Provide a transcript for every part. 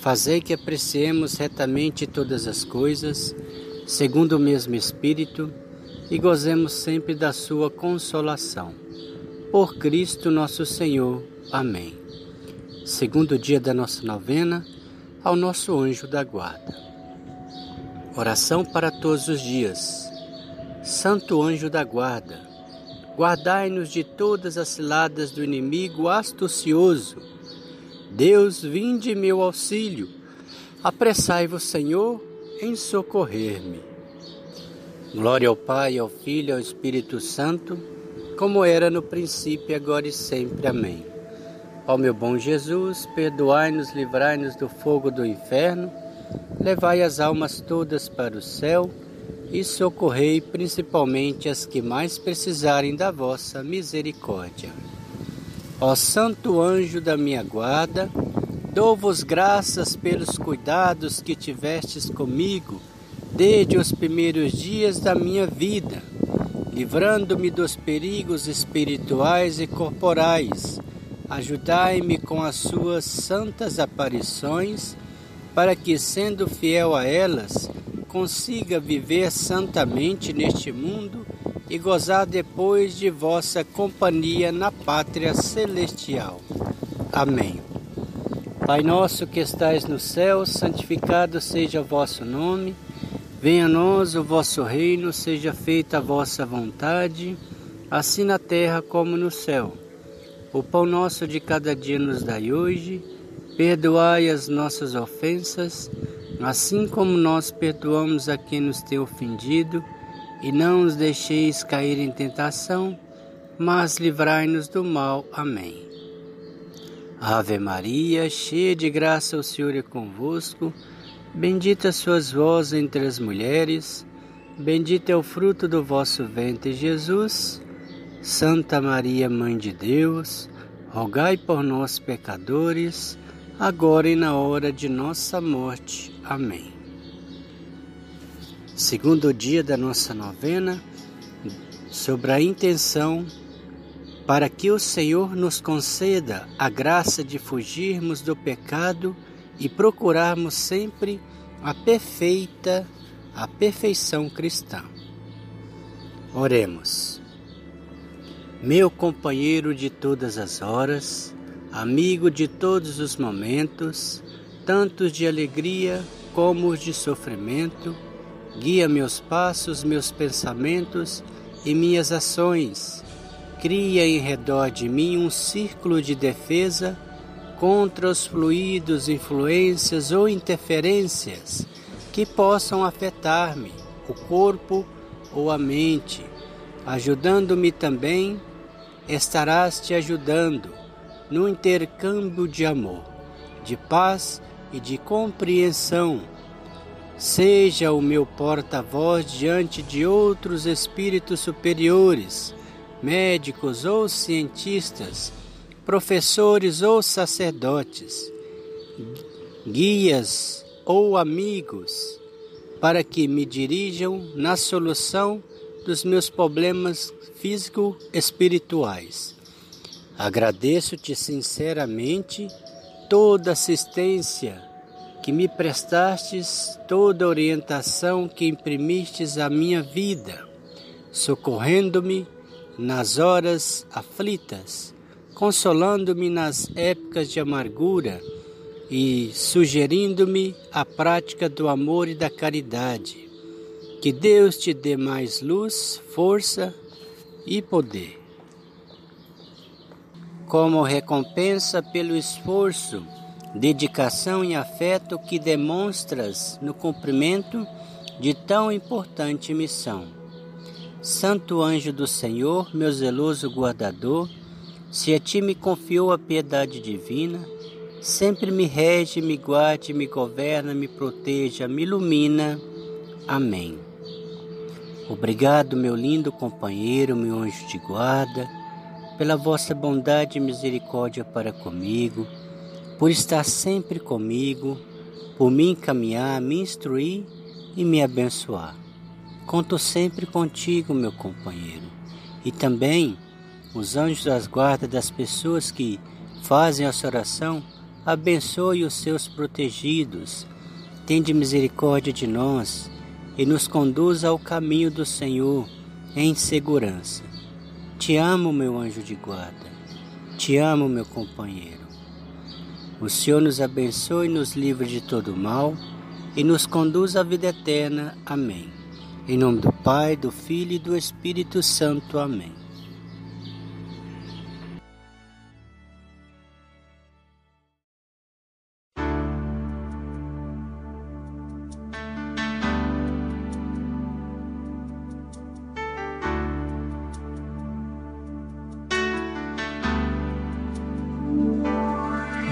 Fazei que apreciemos retamente todas as coisas, segundo o mesmo Espírito, e gozemos sempre da Sua consolação. Por Cristo nosso Senhor. Amém. Segundo dia da nossa novena, ao nosso anjo da guarda. Oração para todos os dias. Santo anjo da guarda, guardai-nos de todas as ciladas do inimigo astucioso Deus, vinde meu auxílio. Apressai-vos, Senhor, em socorrer-me. Glória ao Pai, ao Filho e ao Espírito Santo, como era no princípio, agora e sempre. Amém. Ó meu bom Jesus, perdoai-nos, livrai-nos do fogo do inferno, levai as almas todas para o céu e socorrei principalmente as que mais precisarem da vossa misericórdia. Ó Santo Anjo da minha guarda, dou-vos graças pelos cuidados que tivestes comigo desde os primeiros dias da minha vida, livrando-me dos perigos espirituais e corporais. Ajudai-me com as suas santas aparições, para que, sendo fiel a elas, consiga viver santamente neste mundo e gozar depois de vossa companhia na pátria celestial. Amém. Pai nosso que estais no céu, santificado seja o vosso nome. Venha a nós o vosso reino, seja feita a vossa vontade, assim na terra como no céu. O pão nosso de cada dia nos dai hoje. Perdoai as nossas ofensas, assim como nós perdoamos a quem nos tem ofendido e não os deixeis cair em tentação, mas livrai-nos do mal. Amém. Ave Maria, cheia de graça, o Senhor é convosco. Bendita sois vós entre as mulheres, bendito é o fruto do vosso ventre, Jesus. Santa Maria, Mãe de Deus, rogai por nós, pecadores, agora e na hora de nossa morte. Amém segundo dia da nossa novena, sobre a intenção para que o Senhor nos conceda a graça de fugirmos do pecado e procurarmos sempre a perfeita, a perfeição cristã. Oremos. Meu companheiro de todas as horas, amigo de todos os momentos, tantos de alegria como os de sofrimento, Guia meus passos, meus pensamentos e minhas ações. Cria em redor de mim um círculo de defesa contra os fluidos, influências ou interferências que possam afetar-me, o corpo ou a mente. Ajudando-me também, estarás te ajudando no intercâmbio de amor, de paz e de compreensão Seja o meu porta-voz diante de outros espíritos superiores, médicos ou cientistas, professores ou sacerdotes, guias ou amigos, para que me dirijam na solução dos meus problemas físico-espirituais. Agradeço-te sinceramente toda assistência que me prestastes toda a orientação que imprimistes à minha vida, socorrendo-me nas horas aflitas, consolando-me nas épocas de amargura e sugerindo-me a prática do amor e da caridade. Que Deus te dê mais luz, força e poder. Como recompensa pelo esforço dedicação e afeto que demonstras no cumprimento de tão importante missão. Santo anjo do Senhor, meu zeloso guardador, se a ti me confiou a piedade divina, sempre me rege, me guarde, me governa, me proteja, me ilumina. Amém. Obrigado, meu lindo companheiro, meu anjo de guarda, pela vossa bondade e misericórdia para comigo, por estar sempre comigo, por me encaminhar, me instruir e me abençoar. Conto sempre contigo, meu companheiro, e também os anjos das guardas das pessoas que fazem essa oração abençoe os seus protegidos, tende misericórdia de nós e nos conduza ao caminho do Senhor em segurança. Te amo, meu anjo de guarda, te amo, meu companheiro. O Senhor nos abençoe e nos livre de todo mal e nos conduz à vida eterna. Amém. Em nome do Pai, do Filho e do Espírito Santo. Amém.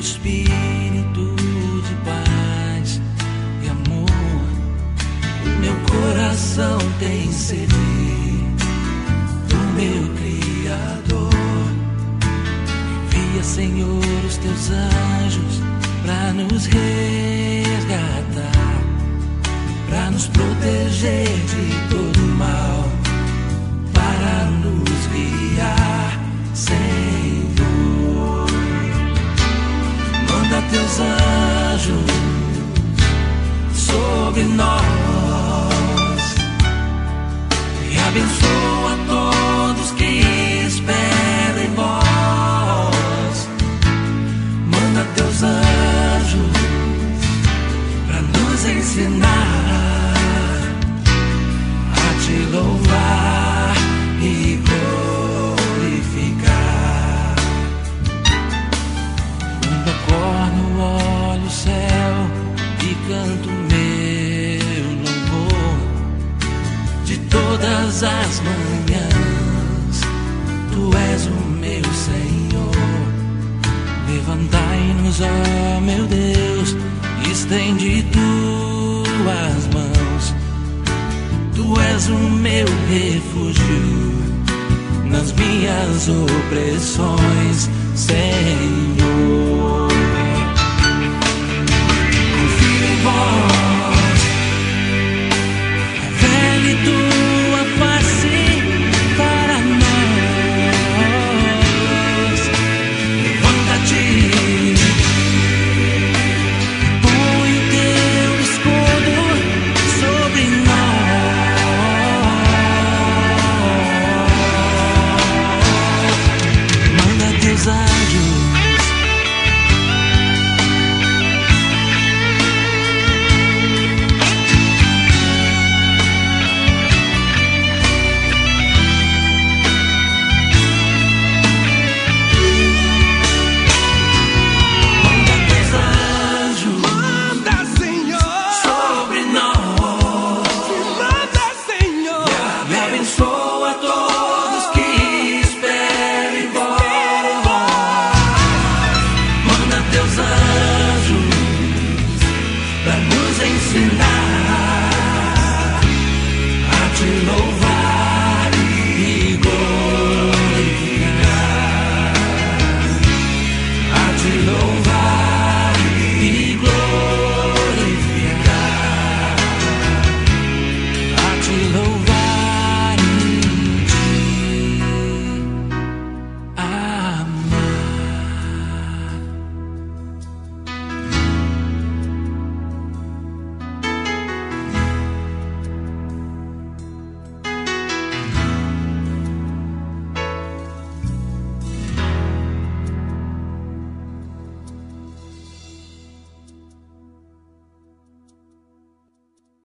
espírito de paz e amor. O meu coração tem sede do meu Criador. Envia, Senhor, os teus anjos para nos resgatar, para nos proteger de todo mal, para nos guiar. Senhor. Teus anjos sobre nós e abençoa todos que esperam em vós. Manda teus anjos para nos ensinar todas as manhãs. Tu és o meu Senhor. Levantai-nos, ó meu Deus, estende tuas mãos. Tu és o meu refúgio nas minhas opressões, ensinar